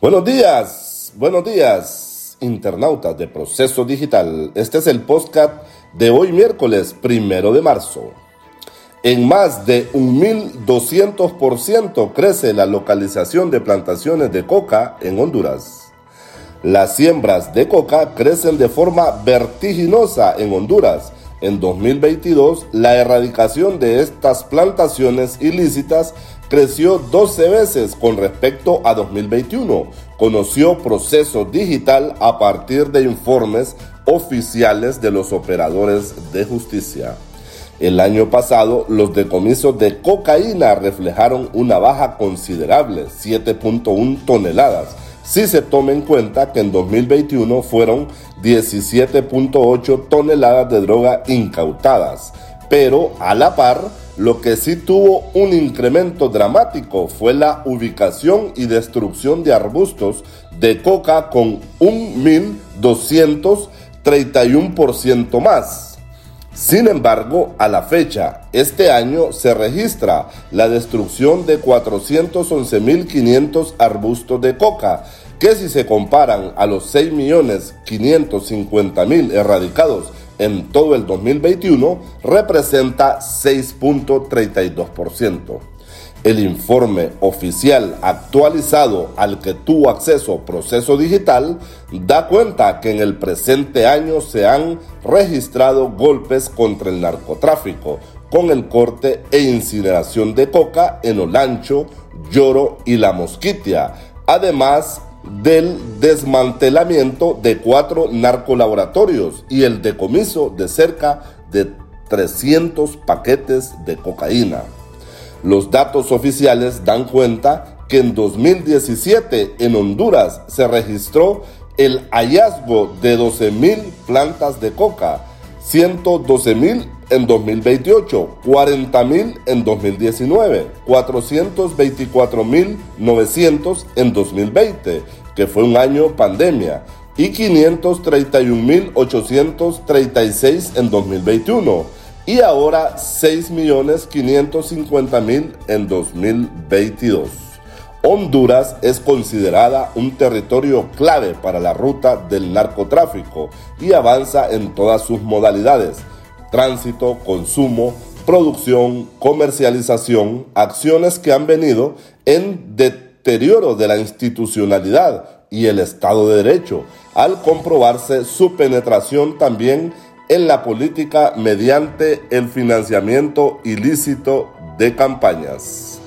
Buenos días, buenos días, internautas de Proceso Digital. Este es el podcast de hoy miércoles primero de marzo. En más de un 1.200% crece la localización de plantaciones de coca en Honduras. Las siembras de coca crecen de forma vertiginosa en Honduras. En 2022, la erradicación de estas plantaciones ilícitas creció 12 veces con respecto a 2021. Conoció proceso digital a partir de informes oficiales de los operadores de justicia. El año pasado, los decomisos de cocaína reflejaron una baja considerable, 7.1 toneladas, si se toma en cuenta que en 2021 fueron 17.8 toneladas de droga incautadas, pero a la par, lo que sí tuvo un incremento dramático fue la ubicación y destrucción de arbustos de coca con 1.231% más. Sin embargo, a la fecha, este año se registra la destrucción de 411.500 arbustos de coca, que si se comparan a los 6.550.000 erradicados en todo el 2021 representa 6.32%. El informe oficial actualizado al que tuvo acceso Proceso Digital da cuenta que en el presente año se han registrado golpes contra el narcotráfico, con el corte e incineración de coca en Olancho, Lloro y La Mosquitia. Además, del desmantelamiento de cuatro narcolaboratorios y el decomiso de cerca de 300 paquetes de cocaína. Los datos oficiales dan cuenta que en 2017 en Honduras se registró el hallazgo de 12.000 plantas de coca, 112.000 en 2028, 40.000 en 2019, 424.900 en 2.00020 que fue un año pandemia, y 531.836 en 2021 y ahora 6.550.000 en 2022. Honduras es considerada un territorio clave para la ruta del narcotráfico y avanza en todas sus modalidades, tránsito, consumo, producción, comercialización, acciones que han venido en deterioro de la institucionalidad y el Estado de Derecho, al comprobarse su penetración también en la política mediante el financiamiento ilícito de campañas.